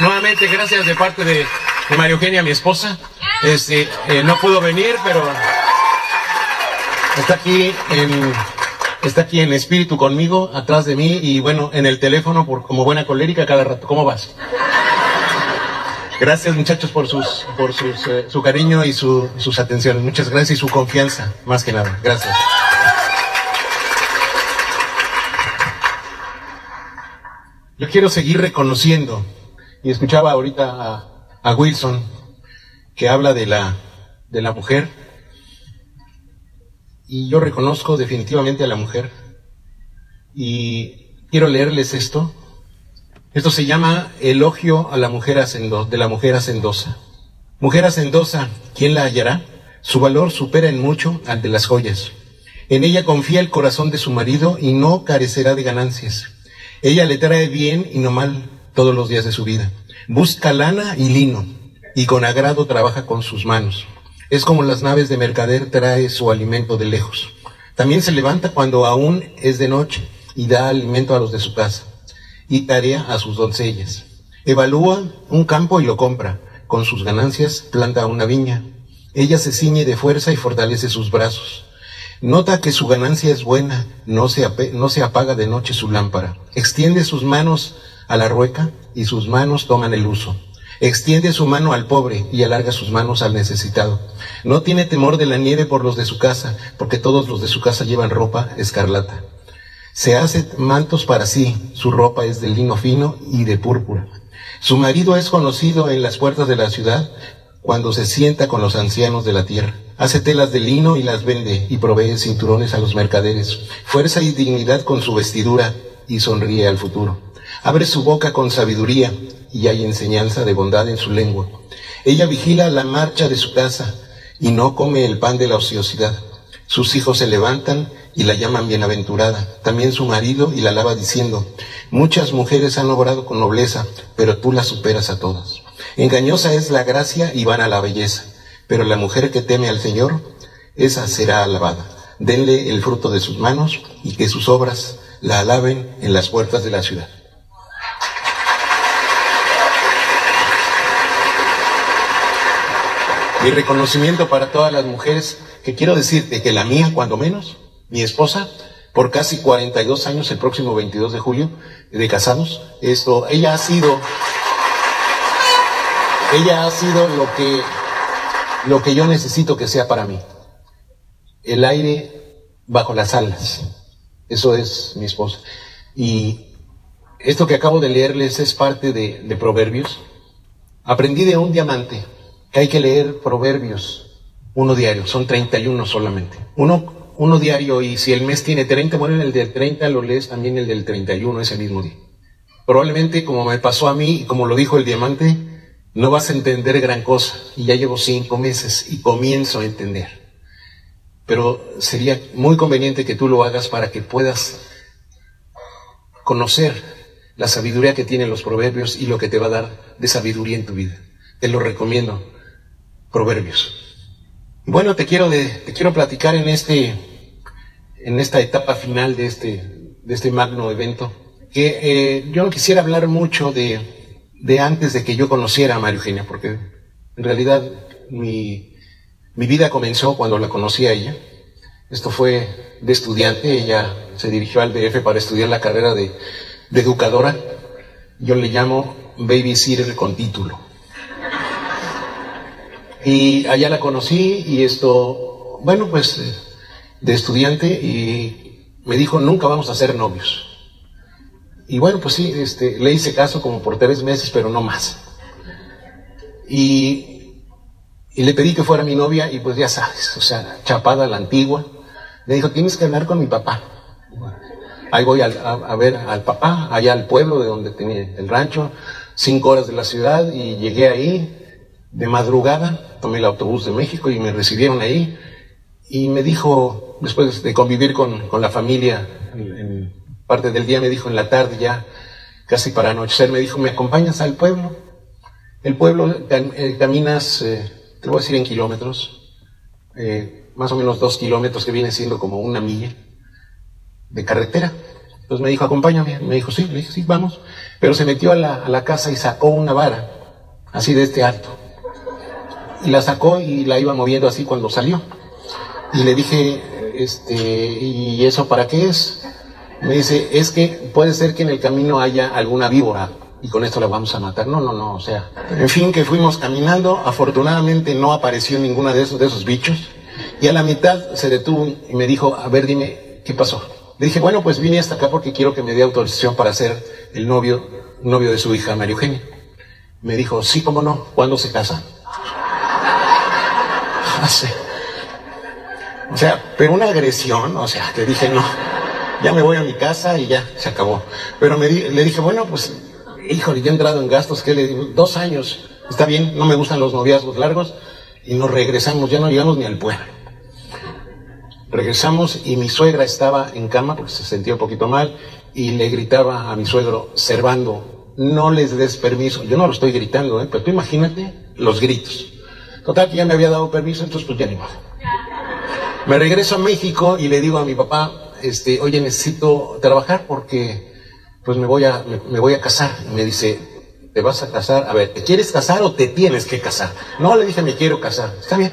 Nuevamente gracias de parte de, de María Eugenia, mi esposa. Este, eh, no pudo venir, pero está aquí en, está aquí en espíritu conmigo, atrás de mí y bueno, en el teléfono por, como buena colérica cada rato. ¿Cómo vas? Gracias muchachos por sus, por sus, eh, su cariño y su, sus atenciones. Muchas gracias y su confianza, más que nada. Gracias. Yo quiero seguir reconociendo, y escuchaba ahorita a, a Wilson, que habla de la, de la mujer, y yo reconozco definitivamente a la mujer, y quiero leerles esto. Esto se llama Elogio a la mujer hacendo, de la mujer hacendosa. Mujer hacendosa, ¿quién la hallará? Su valor supera en mucho al de las joyas. En ella confía el corazón de su marido y no carecerá de ganancias. Ella le trae bien y no mal todos los días de su vida. Busca lana y lino y con agrado trabaja con sus manos. Es como las naves de mercader trae su alimento de lejos. También se levanta cuando aún es de noche y da alimento a los de su casa y tarea a sus doncellas. Evalúa un campo y lo compra. Con sus ganancias planta una viña. Ella se ciñe de fuerza y fortalece sus brazos. Nota que su ganancia es buena, no se, no se apaga de noche su lámpara. Extiende sus manos a la rueca y sus manos toman el uso. Extiende su mano al pobre y alarga sus manos al necesitado. No tiene temor de la nieve por los de su casa, porque todos los de su casa llevan ropa escarlata. Se hace mantos para sí, su ropa es de lino fino y de púrpura. Su marido es conocido en las puertas de la ciudad cuando se sienta con los ancianos de la tierra. Hace telas de lino y las vende y provee cinturones a los mercaderes. Fuerza y dignidad con su vestidura y sonríe al futuro. Abre su boca con sabiduría y hay enseñanza de bondad en su lengua. Ella vigila la marcha de su casa y no come el pan de la ociosidad. Sus hijos se levantan y la llaman bienaventurada. También su marido y la alaba diciendo, muchas mujeres han obrado con nobleza, pero tú las superas a todas. Engañosa es la gracia y vana la belleza, pero la mujer que teme al Señor, esa será alabada. Denle el fruto de sus manos y que sus obras la alaben en las puertas de la ciudad. Mi reconocimiento para todas las mujeres, que quiero decirte que la mía, cuando menos, mi esposa, por casi 42 años, el próximo 22 de julio, de casados, ella ha sido, ella ha sido lo que, lo que yo necesito que sea para mí. El aire bajo las alas. Eso es mi esposa. Y esto que acabo de leerles es parte de, de Proverbios. Aprendí de un diamante que hay que leer Proverbios, uno diario, son 31 solamente. Uno, uno diario y si el mes tiene 30, bueno, en el del 30 lo lees también el del 31 ese mismo día. Probablemente como me pasó a mí y como lo dijo el diamante, no vas a entender gran cosa y ya llevo cinco meses y comienzo a entender. Pero sería muy conveniente que tú lo hagas para que puedas conocer la sabiduría que tienen los proverbios y lo que te va a dar de sabiduría en tu vida. Te lo recomiendo. Proverbios. Bueno, te quiero, de, te quiero platicar en, este, en esta etapa final de este, de este magno evento, que eh, yo no quisiera hablar mucho de, de antes de que yo conociera a María Eugenia, porque en realidad mi, mi vida comenzó cuando la conocí a ella. Esto fue de estudiante, ella se dirigió al DF para estudiar la carrera de, de educadora. Yo le llamo babysitter con título. Y allá la conocí y esto, bueno, pues de estudiante y me dijo, nunca vamos a ser novios. Y bueno, pues sí, este, le hice caso como por tres meses, pero no más. Y, y le pedí que fuera mi novia y pues ya sabes, o sea, chapada la antigua. Le dijo, tienes que hablar con mi papá. Ahí voy a, a ver al papá, allá al pueblo de donde tenía el rancho, cinco horas de la ciudad y llegué ahí de madrugada, tomé el autobús de México y me recibieron ahí y me dijo, después de convivir con, con la familia, parte del día me dijo en la tarde ya, casi para anochecer, me dijo, ¿me acompañas al pueblo? El pueblo eh, caminas, eh, te voy a decir en kilómetros, eh, más o menos dos kilómetros que viene siendo como una milla de carretera. Entonces me dijo, acompáñame. Me dijo, sí, le sí, vamos. Pero se metió a la, a la casa y sacó una vara, así de este alto. La sacó y la iba moviendo así cuando salió. Y le dije, este, ¿y eso para qué es? Me dice, es que puede ser que en el camino haya alguna víbora y con esto la vamos a matar. No, no, no, o sea, en fin, que fuimos caminando, afortunadamente no apareció ninguna de esos, de esos bichos, y a la mitad se detuvo y me dijo, a ver, dime, ¿qué pasó? Le dije, bueno, pues vine hasta acá porque quiero que me dé autorización para ser el novio, novio de su hija, María Eugenia. Me dijo, sí, cómo no, ¿cuándo se casan? Hace. O sea, pero una agresión, o sea, te dije, no, ya me voy a mi casa y ya, se acabó. Pero me le dije, bueno, pues, híjole, ya he entrado en gastos, que le digo, dos años, está bien, no me gustan los noviazgos largos, y nos regresamos, ya no llegamos ni al pueblo. Regresamos y mi suegra estaba en cama porque se sentía un poquito mal y le gritaba a mi suegro, Servando, no les des permiso. Yo no lo estoy gritando, ¿eh? pero tú imagínate los gritos. Total, que ya me había dado permiso, entonces pues ya ni más. Me regreso a México y le digo a mi papá, este, oye, necesito trabajar porque pues me voy a, me, voy a casar. Y me dice, ¿te vas a casar? A ver, ¿te quieres casar o te tienes que casar? No, le dije, me quiero casar. Está bien.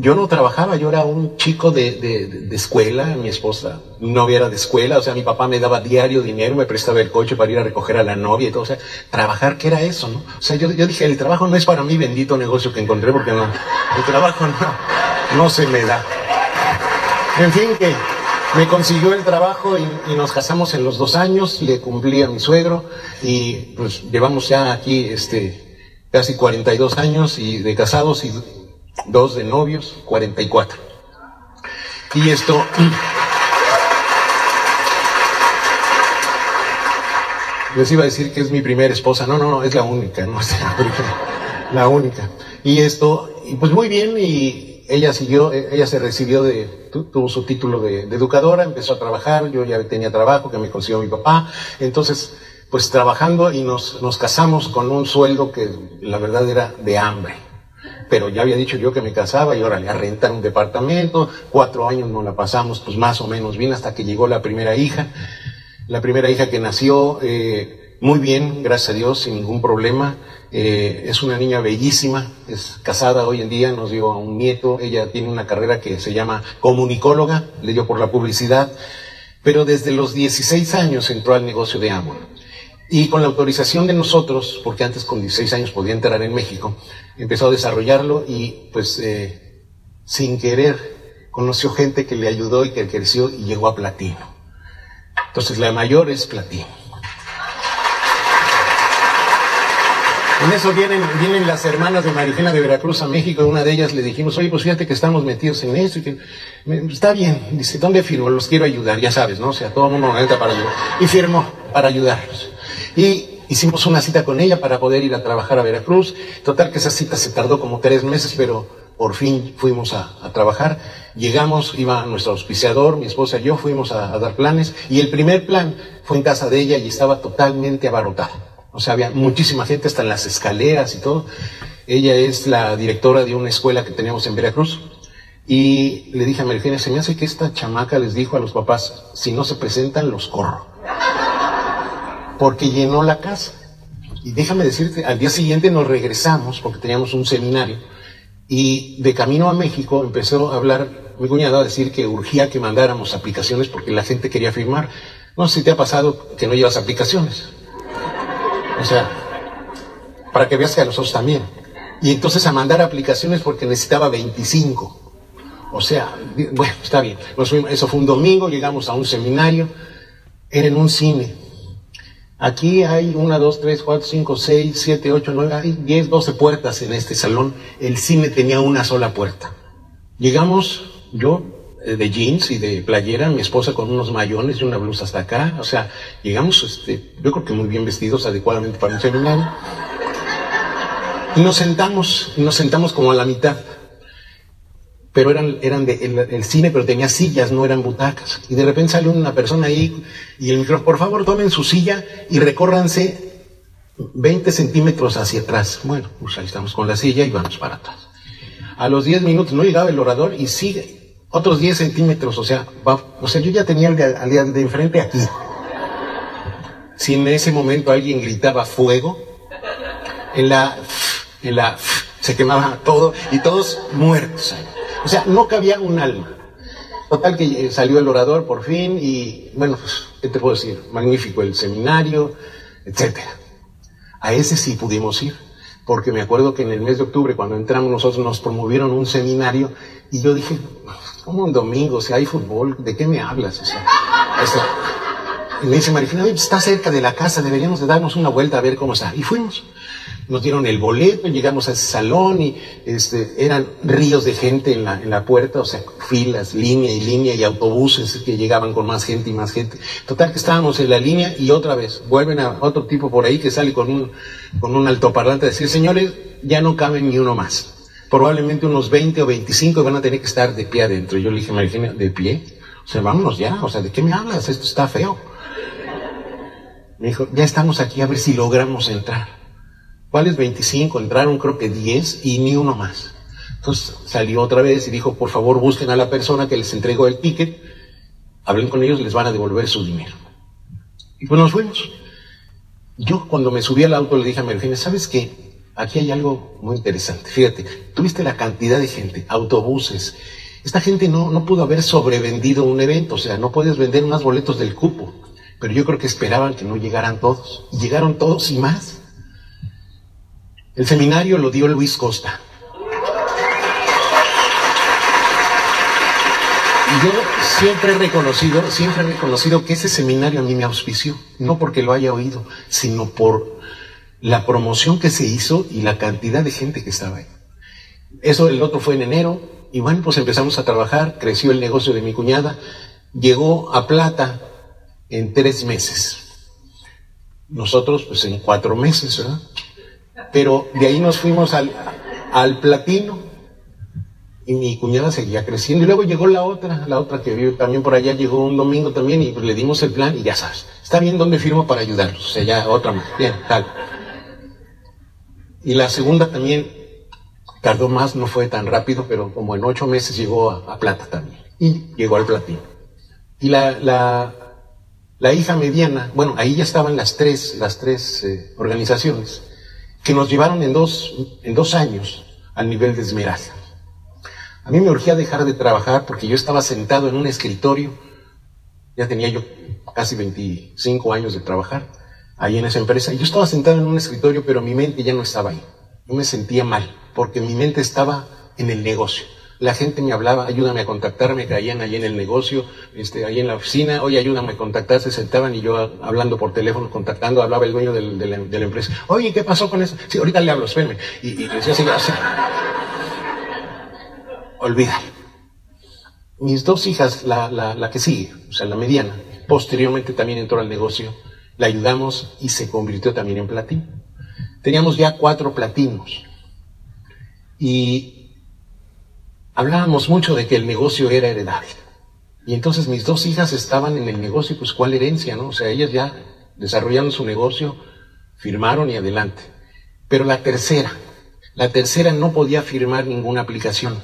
Yo no trabajaba, yo era un chico de, de, escuela, mi esposa, novia era de escuela, o sea, mi papá me daba diario dinero, me prestaba el coche para ir a recoger a la novia y todo, o sea, trabajar, ¿qué era eso, no? O sea, yo, yo dije, el trabajo no es para mí, bendito negocio que encontré, porque no, el trabajo no, no se me da. En fin, que me consiguió el trabajo y, y, nos casamos en los dos años, le cumplí a mi suegro y pues llevamos ya aquí, este, casi 42 años y de casados y dos de novios, 44. Y esto... Les iba a decir que es mi primera esposa. No, no, no, es la única, no es la primera, la única. Y esto, y pues muy bien, y ella siguió, ella se recibió de, tuvo su título de, de, educadora, empezó a trabajar, yo ya tenía trabajo que me consiguió mi papá, entonces, pues trabajando y nos, nos casamos con un sueldo que la verdad era de hambre pero ya había dicho yo que me casaba y órale, a rentar un departamento, cuatro años nos la pasamos pues más o menos bien hasta que llegó la primera hija, la primera hija que nació eh, muy bien, gracias a Dios, sin ningún problema, eh, es una niña bellísima, es casada hoy en día, nos dio a un nieto, ella tiene una carrera que se llama comunicóloga, le dio por la publicidad, pero desde los 16 años entró al negocio de Amor. Y con la autorización de nosotros, porque antes con 16 años podía entrar en México, empezó a desarrollarlo y pues eh, sin querer conoció gente que le ayudó y que creció y llegó a platino. Entonces la mayor es platino. En eso vienen, vienen las hermanas de Marijena de Veracruz a México. Una de ellas le dijimos, oye, pues fíjate que estamos metidos en eso. Y que, está bien. Dice, ¿dónde firmo? Los quiero ayudar, ya sabes, ¿no? O sea, todo el mundo entra para ayudar. Y firmó para ayudarlos. Y hicimos una cita con ella para poder ir a trabajar a Veracruz. Total que esa cita se tardó como tres meses, pero por fin fuimos a, trabajar. Llegamos, iba nuestro auspiciador, mi esposa y yo fuimos a, dar planes. Y el primer plan fue en casa de ella y estaba totalmente abarrotada. O sea, había muchísima gente, hasta en las escaleras y todo. Ella es la directora de una escuela que teníamos en Veracruz. Y le dije a María se me hace que esta chamaca les dijo a los papás, si no se presentan, los corro porque llenó la casa. Y déjame decirte, al día siguiente nos regresamos, porque teníamos un seminario, y de camino a México empezó a hablar mi cuñado a decir que urgía que mandáramos aplicaciones porque la gente quería firmar. No sé si te ha pasado que no llevas aplicaciones. O sea, para que veas que a nosotros también. Y entonces a mandar aplicaciones porque necesitaba 25. O sea, bueno, está bien. eso fue un domingo, llegamos a un seminario, era en un cine. Aquí hay una, dos, tres, cuatro, cinco, seis, siete, ocho, nueve, hay diez, doce puertas en este salón. El cine tenía una sola puerta. Llegamos, yo, eh, de jeans y de playera, mi esposa con unos mayones y una blusa hasta acá. O sea, llegamos, este, yo creo que muy bien vestidos, adecuadamente para un seminario. Y nos sentamos, y nos sentamos como a la mitad pero eran, eran de, el, cine, pero tenía sillas, no eran butacas. Y de repente sale una persona ahí y el micrófono, por favor tomen su silla y recórranse 20 centímetros hacia atrás. Bueno, pues ahí estamos con la silla y vamos para atrás. A los 10 minutos no llegaba el orador y sigue otros 10 centímetros, o sea, va, o sea, yo ya tenía al de, de enfrente aquí. si en ese momento alguien gritaba fuego, en la, en la, se quemaba todo y todos muertos. O sea, no cabía un alma. Total que salió el orador por fin y, bueno, pues, ¿qué te puedo decir? Magnífico el seminario, etcétera. A ese sí pudimos ir, porque me acuerdo que en el mes de octubre, cuando entramos nosotros, nos promovieron un seminario y yo dije, ¿cómo un domingo? Si hay fútbol, ¿de qué me hablas? Y me dice Marifina, está cerca de la casa, deberíamos de darnos una vuelta a ver cómo está. Y fuimos nos dieron el boleto, llegamos a ese salón y este, eran ríos de gente en la, en la puerta, o sea, filas, línea y línea y autobuses que llegaban con más gente y más gente. Total que estábamos en la línea y otra vez vuelven a otro tipo por ahí que sale con un, con un altoparlante a decir, señores, ya no caben ni uno más. Probablemente unos 20 o 25 van a tener que estar de pie adentro. Yo le dije, Marifina, ¿de pie? O sea, vámonos ya, o sea, ¿de qué me hablas? Esto está feo. Me dijo, ya estamos aquí a ver si logramos entrar. ¿Cuáles 25? Entraron creo que 10 y ni uno más. Entonces salió otra vez y dijo, por favor busquen a la persona que les entregó el ticket, hablen con ellos, les van a devolver su dinero. Y pues nos fuimos. Yo cuando me subí al auto le dije a Mercedes, ¿sabes qué? Aquí hay algo muy interesante. Fíjate, tuviste la cantidad de gente, autobuses. Esta gente no, no pudo haber sobrevendido un evento, o sea, no puedes vender unos boletos del cupo. Pero yo creo que esperaban que no llegaran todos. Llegaron todos y más. El seminario lo dio Luis Costa. Y yo siempre he reconocido, siempre he reconocido que ese seminario a mí me auspició, no porque lo haya oído, sino por la promoción que se hizo y la cantidad de gente que estaba ahí. Eso el otro fue en enero, y bueno, pues empezamos a trabajar, creció el negocio de mi cuñada, llegó a plata en tres meses. Nosotros, pues en cuatro meses, ¿verdad? Pero de ahí nos fuimos al, al platino y mi cuñada seguía creciendo. Y luego llegó la otra, la otra que vive también por allá, llegó un domingo también y pues le dimos el plan y ya sabes, está bien dónde firmo para ayudarlos. O sea, ya otra más. Bien, tal. Y la segunda también tardó más, no fue tan rápido, pero como en ocho meses llegó a, plata también. Y llegó al platino. Y la, la, la, hija mediana, bueno, ahí ya estaban las tres, las tres eh, organizaciones que nos llevaron en dos, en dos años al nivel de Esmeralda. A mí me urgía dejar de trabajar porque yo estaba sentado en un escritorio, ya tenía yo casi 25 años de trabajar ahí en esa empresa, y yo estaba sentado en un escritorio, pero mi mente ya no estaba ahí. Yo me sentía mal, porque mi mente estaba en el negocio. La gente me hablaba, ayúdame a contactarme, caían ahí en el negocio, este, ahí en la oficina, oye, ayúdame a contactar, se sentaban y yo hablando por teléfono, contactando, hablaba el dueño de, la, empresa. Oye, ¿qué pasó con eso? Sí, ahorita le hablo, espérenme. Y, y decía así, así. Olvídalo. Mis dos hijas, la, la que sigue, o sea, la mediana, posteriormente también entró al negocio, la ayudamos y se convirtió también en platino. Teníamos ya cuatro platinos. Y hablábamos mucho de que el negocio era heredable. Y entonces mis dos hijas estaban en el negocio, pues cuál herencia, ¿no? O sea, ellas ya desarrollaron su negocio, firmaron y adelante. Pero la tercera, la tercera no podía firmar ninguna aplicación.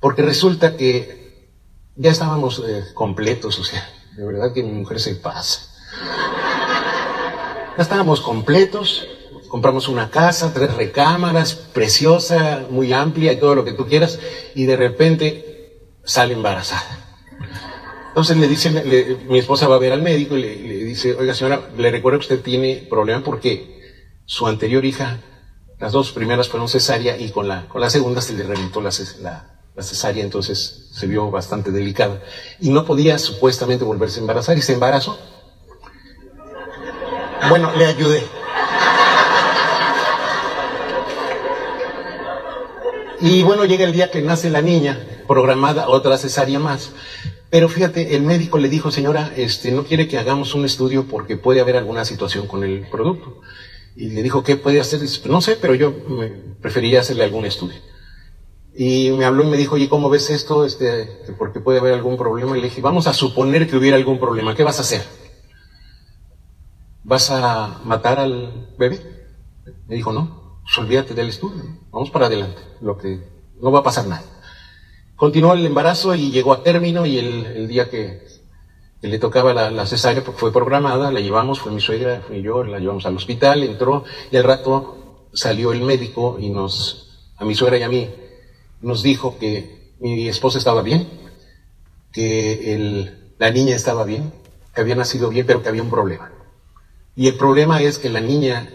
Porque resulta que ya estábamos eh, completos, o sea, de verdad que mi mujer se pasa. Ya estábamos completos, compramos una casa, tres recámaras, preciosa, muy amplia y todo lo que tú quieras, y de repente sale embarazada. Entonces le dice, mi esposa va a ver al médico y le, dice, oiga señora, le recuerdo que usted tiene problema porque su anterior hija, las dos primeras fueron cesárea y con la, con la segunda se le reventó la, la cesárea, entonces se vio bastante delicada. Y no podía supuestamente volverse a embarazar y se embarazó. Bueno, le ayudé. Y bueno, llega el día que nace la niña, programada otra cesárea más. Pero fíjate, el médico le dijo, señora, este, no quiere que hagamos un estudio porque puede haber alguna situación con el producto. Y le dijo, ¿qué puede hacer? No sé, pero yo me preferiría hacerle algún estudio. Y me habló y me dijo, oye, ¿cómo ves esto? Este, porque puede haber algún problema. Y le dije, vamos a suponer que hubiera algún problema. ¿Qué vas a hacer? ¿Vas a matar al bebé? Me dijo, no pues olvídate del estudio, vamos para adelante, lo que no va a pasar nada. Continuó el embarazo y llegó a término y el, día que, le tocaba la, la, cesárea fue programada, la llevamos, fue mi suegra, fui yo, la llevamos al hospital, entró y al rato salió el médico y nos, a mi suegra y a mí, nos dijo que mi esposa estaba bien, que el, la niña estaba bien, que había nacido bien, pero que había un problema. Y el problema es que la niña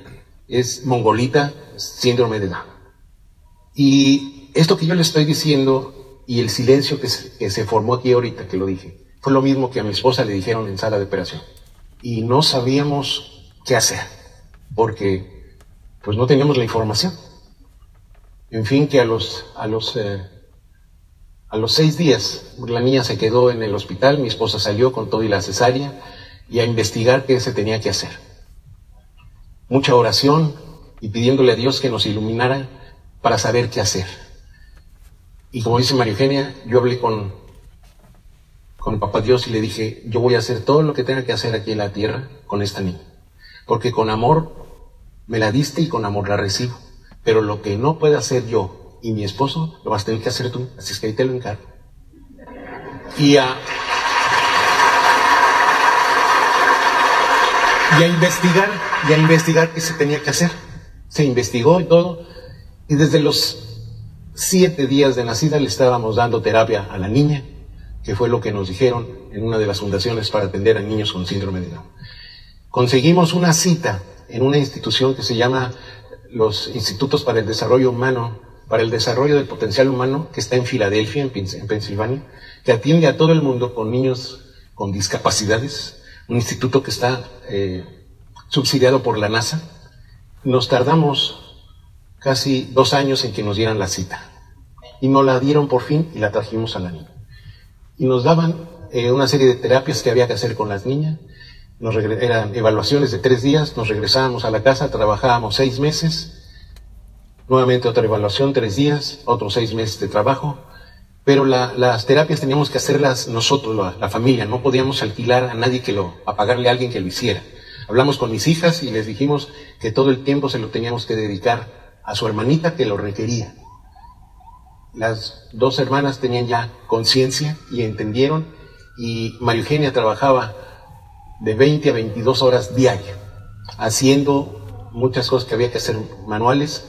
es mongolita, síndrome de Down. Y esto que yo le estoy diciendo y el silencio que se, formó aquí ahorita que lo dije, fue lo mismo que a mi esposa le dijeron en sala de operación. Y no sabíamos qué hacer, porque pues no teníamos la información. En fin, que a los, a los, eh, a los seis días la niña se quedó en el hospital, mi esposa salió con todo y la cesárea y a investigar qué se tenía que hacer. Mucha oración y pidiéndole a Dios que nos iluminara para saber qué hacer. Y como dice María Eugenia, yo hablé con, con el Papá Dios y le dije, yo voy a hacer todo lo que tenga que hacer aquí en la tierra con esta niña. Porque con amor me la diste y con amor la recibo. Pero lo que no pueda hacer yo y mi esposo, lo vas a tener que hacer tú. Así es que ahí te lo encargo. Y a, y a investigar, y a investigar qué se tenía que hacer. Se investigó y todo. Y desde los siete días de nacida le estábamos dando terapia a la niña, que fue lo que nos dijeron en una de las fundaciones para atender a niños con síndrome de Down. Conseguimos una cita en una institución que se llama los Institutos para el Desarrollo Humano, para el Desarrollo del Potencial Humano, que está en Filadelfia, en, Pensilvania, que atiende a todo el mundo con niños con discapacidades, un instituto que está eh, subsidiado por la NASA. Nos tardamos casi dos años en que nos dieran la cita. Y nos la dieron por fin y la trajimos a la niña. Y nos daban eh, una serie de terapias que había que hacer con las niñas nos eran evaluaciones de tres días, nos regresábamos a la casa, trabajábamos seis meses, nuevamente otra evaluación, tres días, otros seis meses de trabajo, pero las terapias teníamos que hacerlas nosotros, la, familia, no podíamos alquilar a nadie que lo, a pagarle a alguien que lo hiciera. Hablamos con mis hijas y les dijimos que todo el tiempo se lo teníamos que dedicar a su hermanita que lo requería. Las dos hermanas tenían ya conciencia y entendieron y María Eugenia trabajaba de 20 a 22 horas diaria, haciendo muchas cosas que había que hacer manuales.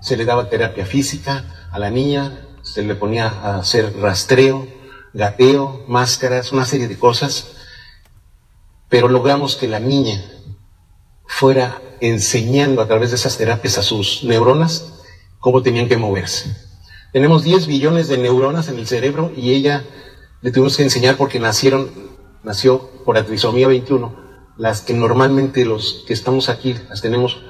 Se le daba terapia física a la niña, se le ponía a hacer rastreo, gateo, máscaras, una serie de cosas, pero logramos que la niña fuera enseñando a través de esas terapias a sus neuronas cómo tenían que moverse. Tenemos 10 billones de neuronas en el cerebro y ella le tuvimos que enseñar porque nacieron nació por la trisomía 21, las que normalmente los que estamos aquí las tenemos,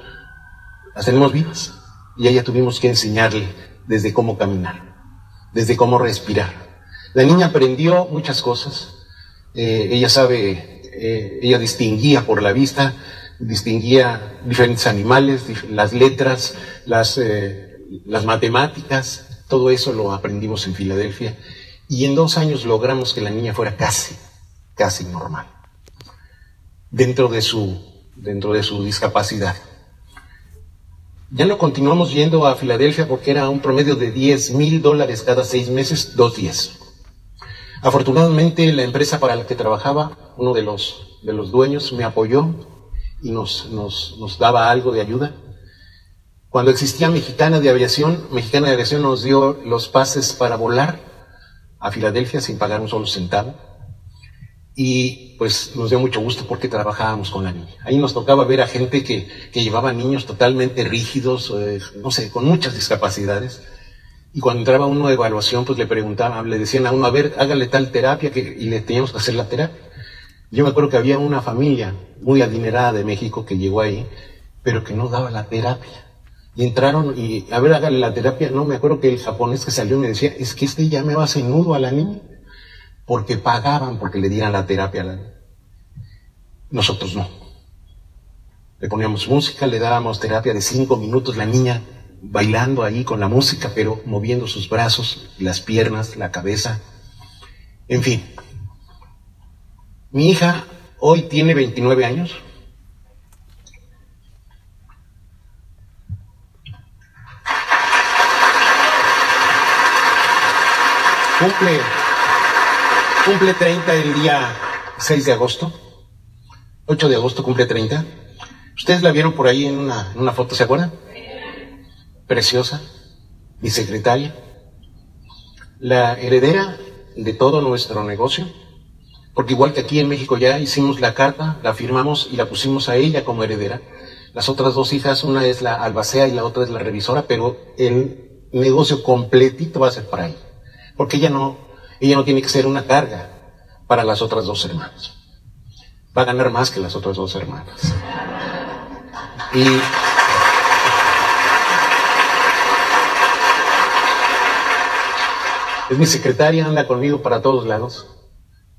las tenemos vivas. Y ella tuvimos que enseñarle desde cómo caminar, desde cómo respirar. La niña aprendió muchas cosas. Eh, ella sabe, eh, ella distinguía por la vista, distinguía diferentes animales, las letras, las, eh, las matemáticas, todo eso lo aprendimos en Filadelfia. Y en dos años logramos que la niña fuera casi casi normal, dentro de su, dentro de su discapacidad. Ya no continuamos yendo a Filadelfia porque era un promedio de 10 mil dólares cada seis meses, dos días. Afortunadamente la empresa para la que trabajaba, uno de los, de los dueños, me apoyó y nos, nos, nos daba algo de ayuda. Cuando existía Mexicana de Aviación, Mexicana de Aviación nos dio los pases para volar a Filadelfia sin pagar un solo centavo. Y pues nos dio mucho gusto porque trabajábamos con la niña. Ahí nos tocaba ver a gente que, que llevaba niños totalmente rígidos, eh, no sé, con muchas discapacidades. Y cuando entraba uno de evaluación, pues le preguntaban, le decían a uno, a ver, hágale tal terapia, que, y le teníamos que hacer la terapia. Yo me acuerdo que había una familia muy adinerada de México que llegó ahí, pero que no daba la terapia. Y entraron y, a ver, hágale la terapia. No, me acuerdo que el japonés que salió me decía, es que este ya me va a hacer nudo a la niña porque pagaban porque le dieran la terapia a la Nosotros no. Le poníamos música, le dábamos terapia de cinco minutos, la niña bailando ahí con la música, pero moviendo sus brazos, las piernas, la cabeza. En fin. Mi hija hoy tiene 29 años. Cumple Cumple 30 el día 6 de agosto. 8 de agosto cumple 30. Ustedes la vieron por ahí en una, en una foto, ¿se acuerdan? Preciosa. Mi secretaria. La heredera de todo nuestro negocio. Porque igual que aquí en México ya hicimos la carta, la firmamos y la pusimos a ella como heredera. Las otras dos hijas, una es la albacea y la otra es la revisora, pero el negocio completito va a ser para ella. Porque ella no, ella no tiene que ser una carga para las otras dos hermanas. Va a ganar más que las otras dos hermanas. Y es mi secretaria, anda conmigo para todos lados.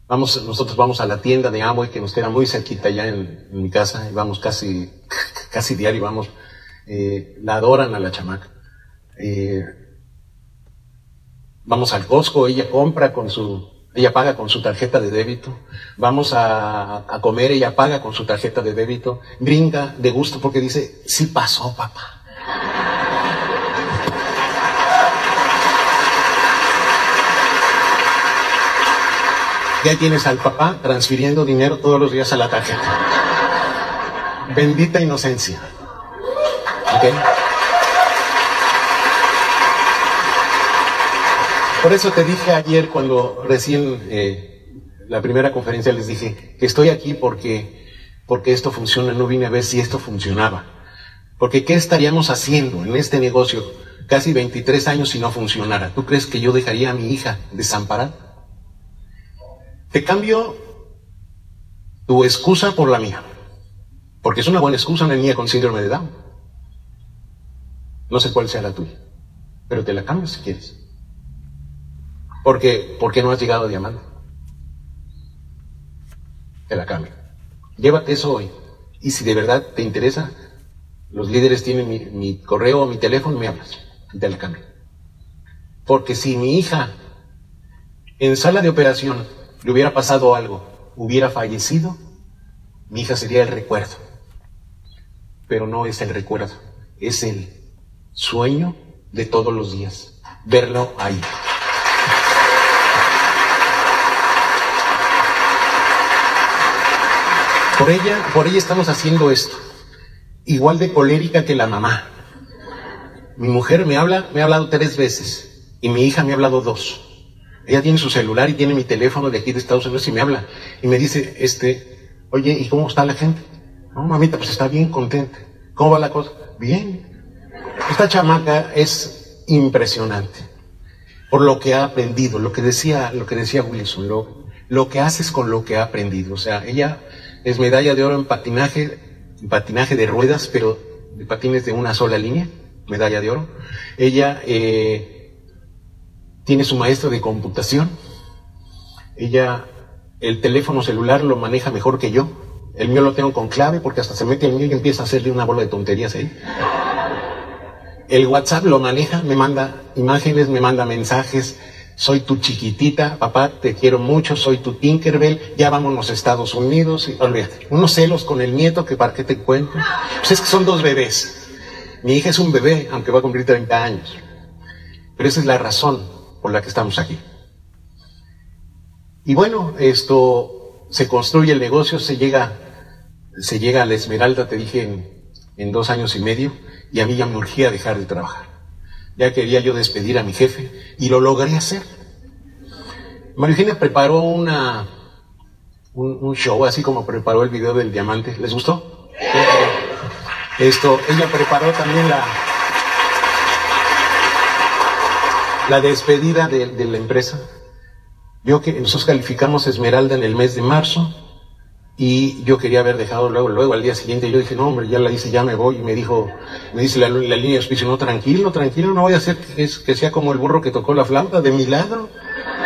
Vamos, nosotros vamos a la tienda de Amway, que nos queda muy cerquita allá en, mi casa, y vamos casi, casi diario, vamos. Eh, la adoran a la chamaca. Eh, vamos al Costco, ella compra con su, ella paga con su tarjeta de débito. Vamos a, comer, ella paga con su tarjeta de débito. Brinda de gusto porque dice, sí pasó, papá. Ya tienes al papá transfiriendo dinero todos los días a la tarjeta. Bendita inocencia. Por eso te dije ayer cuando recién eh, la primera conferencia les dije que estoy aquí porque, porque esto funciona, no vine a ver si esto funcionaba. Porque ¿qué estaríamos haciendo en este negocio casi 23 años si no funcionara? ¿Tú crees que yo dejaría a mi hija desamparada? Te cambio tu excusa por la mía. Porque es una buena excusa una niña con síndrome de Down. No sé cuál sea la tuya. Pero te la cambio si quieres. Porque, qué no has llegado a diamante. Te la cambio. Llévate eso hoy. Y si de verdad te interesa, los líderes tienen mi, correo o mi teléfono, me hablas. Te la cambio. Porque si mi hija en sala de operación le hubiera pasado algo, hubiera fallecido, mi hija sería el recuerdo. Pero no es el recuerdo, es el sueño de todos los días, verlo ahí. Por ella, por ella estamos haciendo esto. Igual de colérica que la mamá. Mi mujer me habla, me ha hablado tres veces y mi hija me ha hablado dos. Ella tiene su celular y tiene mi teléfono de aquí de Estados Unidos y me habla. Y me dice, este, oye, ¿y cómo está la gente? No, mamita, pues está bien contenta. ¿Cómo va la cosa? Bien. Esta chamaca es impresionante por lo que ha aprendido, lo que decía, lo que decía Wilson, lo, lo que haces con lo que ha aprendido. O sea, ella es medalla de oro en patinaje, patinaje de ruedas, pero de patines de una sola línea, medalla de oro. Ella eh, tiene su maestro de computación. Ella, el teléfono celular lo maneja mejor que yo. El mío lo tengo con clave porque hasta se mete el mío y empieza a hacerle una bola de tonterías ahí. El WhatsApp lo maneja, me manda imágenes, me manda mensajes. Soy tu chiquitita, papá, te quiero mucho, soy tu Tinkerbell, ya vámonos a Estados Unidos. Y, olvídate, unos celos con el nieto que para qué te cuento. Pues es que son dos bebés. Mi hija es un bebé, aunque va a cumplir 30 años. Pero esa es la razón por la que estamos aquí. Y bueno, esto se construye el negocio, se llega, se llega a la Esmeralda, te dije, en, en dos años y medio, y a mí ya me urgía dejar de trabajar. Ya quería yo despedir a mi jefe y lo logré hacer. María Eugenia preparó una, un, show, así como preparó el video del diamante. ¿Les gustó? Esto, ella preparó también la, la despedida de, la empresa. Yo que nosotros calificamos Esmeralda en el mes de marzo y yo quería haber dejado luego, luego al día siguiente yo dije, no hombre, ya la hice, ya me voy y me dijo, me dice la, línea de auspicio, no, tranquilo, tranquilo, no voy a hacer que, que, sea como el burro que tocó la flauta de milagro.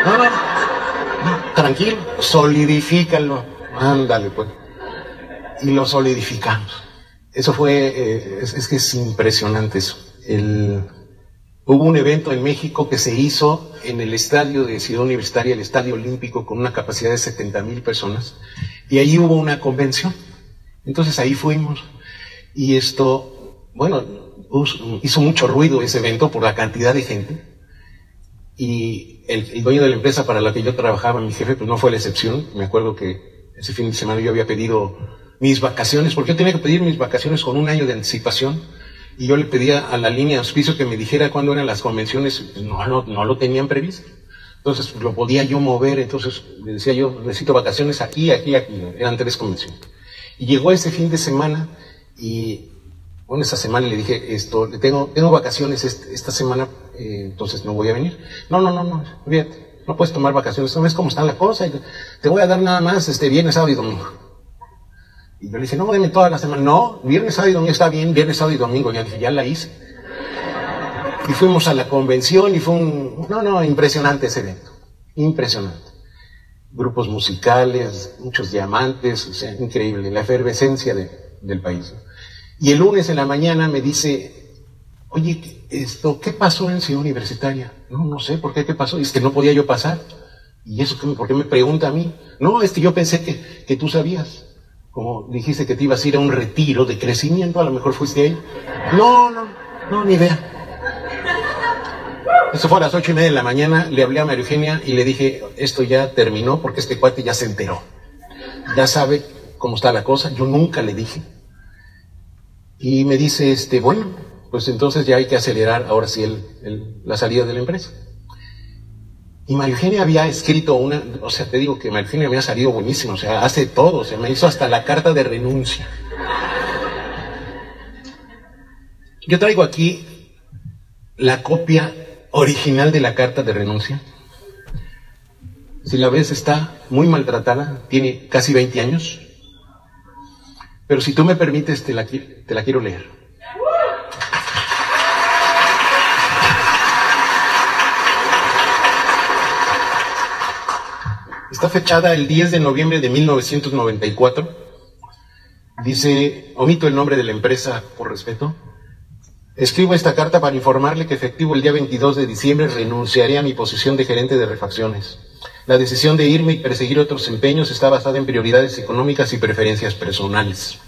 No, no, no tranquilo, solidifícalo, ándale pues. Y lo solidificamos. Eso fue, eh, es, es que es impresionante eso. El, Hubo un evento en México que se hizo en el estadio de Ciudad Universitaria, el Estadio Olímpico, con una capacidad de 70 mil personas, y ahí hubo una convención. Entonces ahí fuimos, y esto, bueno, hizo mucho ruido ese evento por la cantidad de gente, y el, dueño de la empresa para la que yo trabajaba, mi jefe, pues no fue la excepción. Me acuerdo que ese fin de semana yo había pedido mis vacaciones, porque yo tenía que pedir mis vacaciones con un año de anticipación, y yo le pedía a la línea de auspicio que me dijera cuándo eran las convenciones, no, no, no lo tenían previsto. Entonces lo podía yo mover, entonces le decía yo, necesito vacaciones aquí, aquí, aquí, eran tres convenciones. Y llegó ese fin de semana y bueno, esa semana le dije, esto, tengo, tengo vacaciones esta semana, eh, entonces no voy a venir. No, no, no, no, fíjate, no puedes tomar vacaciones, no ves cómo está la cosa, te voy a dar nada más este viernes, sábado y domingo. Y yo le dije, no, deme toda la semana. No, viernes, sábado y domingo está bien, viernes, sábado y domingo. Ya dije, ya la hice. Y fuimos a la convención y fue un, no, no, impresionante ese evento. Impresionante. Grupos musicales, muchos diamantes, o sea, increíble, la efervescencia del país. Y el lunes en la mañana me dice, oye, esto, ¿qué pasó en Ciudad Universitaria? No, no sé, ¿por qué? ¿Qué pasó? Es que no podía yo pasar. ¿Y eso por qué me pregunta a mí? No, es que yo pensé que, que tú sabías. Como dijiste que te ibas a ir a un retiro de crecimiento, a lo mejor fuiste ahí. No, no, no, ni idea. Eso fue a las ocho y media de la mañana, le hablé a María Eugenia y le dije, esto ya terminó porque este cuate ya se enteró. Ya sabe cómo está la cosa, yo nunca le dije. Y me dice, este, bueno, pues entonces ya hay que acelerar ahora sí el, la salida de la empresa. Y María había escrito una, o sea, te digo que María había salido buenísimo, o sea, hace todo, se me hizo hasta la carta de renuncia. Yo traigo aquí la copia original de la carta de renuncia. Si la ves está muy maltratada, tiene casi 20 años. Pero si tú me permites, te la quiero leer. Está fechada el 10 de noviembre de 1994. Dice, omito el nombre de la empresa por respeto. Escribo esta carta para informarle que efectivo el día 22 de diciembre renunciaré a mi posición de gerente de refacciones. La decisión de irme y perseguir otros empeños está basada en prioridades económicas y preferencias personales.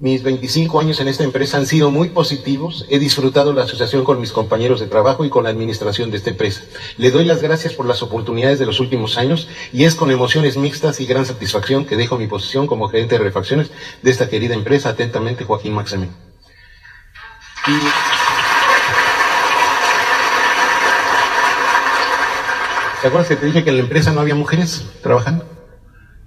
Mis 25 años en esta empresa han sido muy positivos. He disfrutado la asociación con mis compañeros de trabajo y con la administración de esta empresa. Le doy las gracias por las oportunidades de los últimos años y es con emociones mixtas y gran satisfacción que dejo mi posición como gerente de refacciones de esta querida empresa. Atentamente, Joaquín Maxamín. ¿Te acuerdas que te dije que en la empresa no había mujeres trabajando?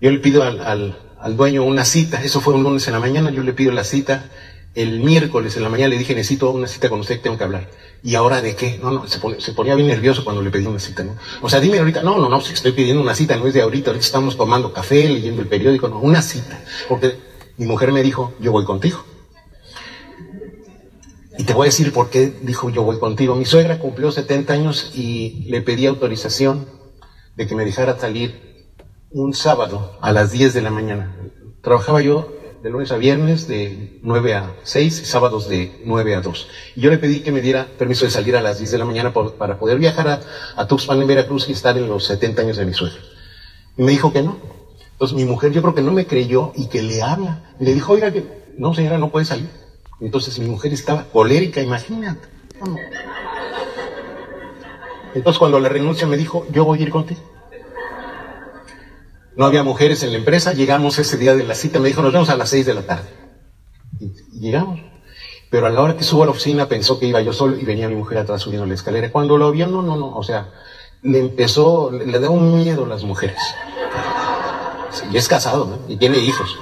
Yo le pido al, dueño una cita, eso fue un lunes en la mañana, yo le pido la cita, el miércoles en la mañana le dije, necesito una cita con usted, tengo que hablar. ¿Y ahora de qué? No, no, se, ponía bien nervioso cuando le pedí una cita, ¿no? O sea, dime ahorita, no, no, no, estoy pidiendo una cita, no es de ahorita, ahorita estamos tomando café, leyendo el periódico, no, una cita. Porque mi mujer me dijo, yo voy contigo. Y te voy a decir por qué dijo yo voy contigo. Mi suegra cumplió 70 años y le pedí autorización de que me dejara salir un sábado a las 10 de la mañana. Trabajaba yo de lunes a viernes de 9 a 6 y sábados de 9 a 2. Y yo le pedí que me diera permiso de salir a las 10 de la mañana para poder viajar a, Tuxpan en Veracruz y estar en los 70 años de mi suegra. Y me dijo que no. Entonces mi mujer yo creo que no me creyó y que le habla. Y le dijo, oiga, que no señora, no puede salir. Entonces mi mujer estaba colérica, imagínate. Entonces cuando la renuncia me dijo, yo voy a ir contigo. No había mujeres en la empresa, llegamos ese día de la cita, me dijo, nos vemos a las seis de la tarde. Llegamos. Pero a la hora que subo a la oficina pensó que iba yo solo y venía mi mujer atrás subiendo la escalera. Cuando lo vio, no, no, no, o sea, le empezó, le, da un miedo a las mujeres. y es casado, ¿no? Y tiene hijos.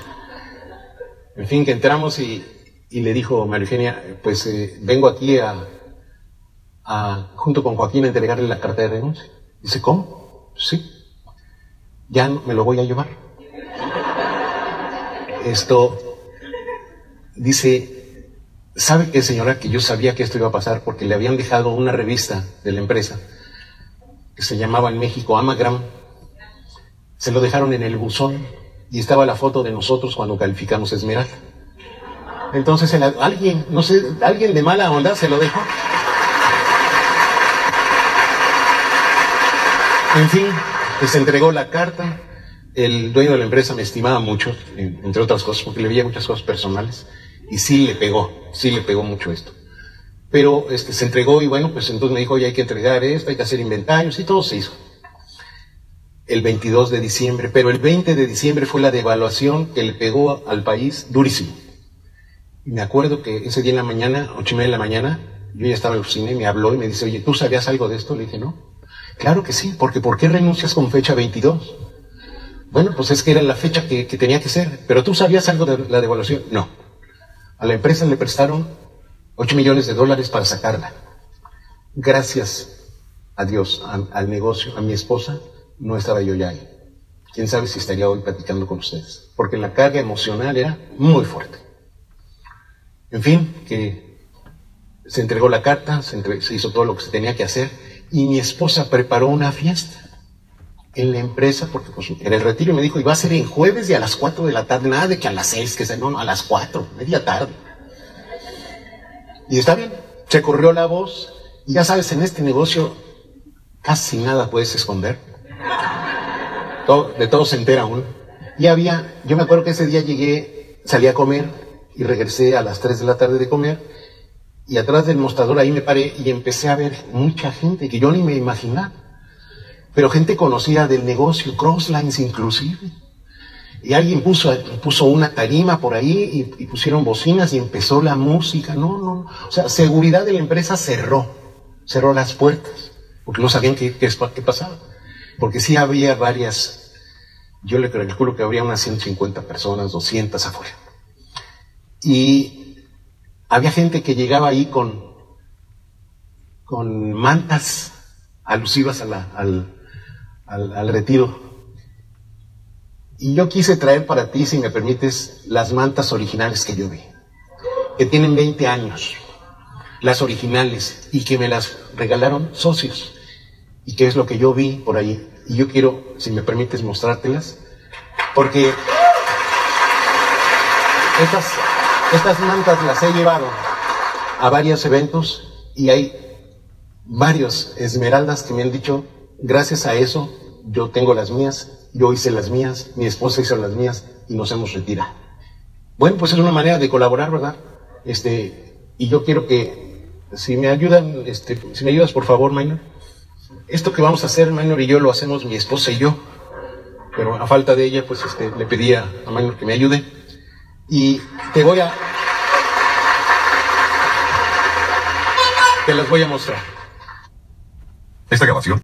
En fin, que entramos y, y le dijo María Eugenia, pues eh, vengo aquí a, a, junto con Joaquín a entregarle la carta de renuncia. Dice, ¿cómo? Sí. Ya me lo voy a llevar. Esto dice, ¿sabe qué señora? Que yo sabía que esto iba a pasar porque le habían dejado una revista de la empresa que se llamaba en México Amagram. Se lo dejaron en el buzón y estaba la foto de nosotros cuando calificamos Esmeralda. Entonces alguien, no sé, alguien de mala onda se lo dejó. En fin, les entregó la carta. El dueño de la empresa me estimaba mucho, entre otras cosas, porque le veía muchas cosas personales. Y sí le pegó, sí le pegó mucho esto. Pero este, se entregó y bueno, pues entonces me dijo, oye, hay que entregar esto, hay que hacer inventarios y todo se hizo. el 22 de diciembre, pero el 20 de diciembre fue la devaluación que le pegó al país durísimo. Y me acuerdo que ese día en la mañana, ocho y media de la mañana, yo ya estaba en la oficina y me habló y me dice, oye, ¿tú sabías algo de esto? Le dije, no. Claro que sí, porque ¿por qué renuncias con fecha 22? Bueno, pues es que era la fecha que, que tenía que ser, pero ¿tú sabías algo de la devaluación? No. A la empresa le prestaron 8 millones de dólares para sacarla. Gracias a Dios, al negocio, a mi esposa, no estaba yo ya ahí. Quién sabe si estaría hoy platicando con ustedes, porque la carga emocional era muy fuerte. En fin, que se entregó la carta, se, hizo todo lo que se tenía que hacer y mi esposa preparó una fiesta en la empresa, porque pues, era el retiro y me dijo, iba a ser en jueves y a las 4 de la tarde, nada de que a las 6, que sea, no, no, a las 4, media tarde. Y está bien, se corrió la voz, y ya sabes, en este negocio casi nada puedes esconder de todo se entera uno. Y había, yo me acuerdo que ese día llegué, salí a comer y regresé a las 3 de la tarde de comer y atrás del mostrador ahí me paré y empecé a ver mucha gente que yo ni me imaginaba. Pero gente conocida del negocio, Crosslines inclusive. Y alguien puso, puso una tarima por ahí y, pusieron bocinas y empezó la música. No, no, O sea, seguridad de la empresa cerró, cerró las puertas, porque no sabían qué, qué, qué pasaba. Porque sí había varias, yo le calculo que habría unas 150 personas, 200 afuera. Y había gente que llegaba ahí con, con mantas alusivas al, al, al retiro. Y yo quise traer para ti, si me permites, las mantas originales que yo vi, que tienen 20 años, las originales, y que me las regalaron socios y qué es lo que yo vi por ahí. Y yo quiero, si me permites, mostrártelas, porque estas, estas mantas las he llevado a varios eventos y hay varios esmeraldas que me han dicho, gracias a eso yo tengo las mías, yo hice las mías, mi esposa hizo las mías y nos hemos retirado. Bueno, pues es una manera de colaborar, ¿verdad? Este, y yo quiero que, si me ayudan, este, si me ayudas por favor, Minor. Esto que vamos a hacer, Minor y yo, lo hacemos mi esposa y yo. Pero a falta de ella, pues este, le pedí a Minor que me ayude. Y te voy a... Te las voy a mostrar. Esta grabación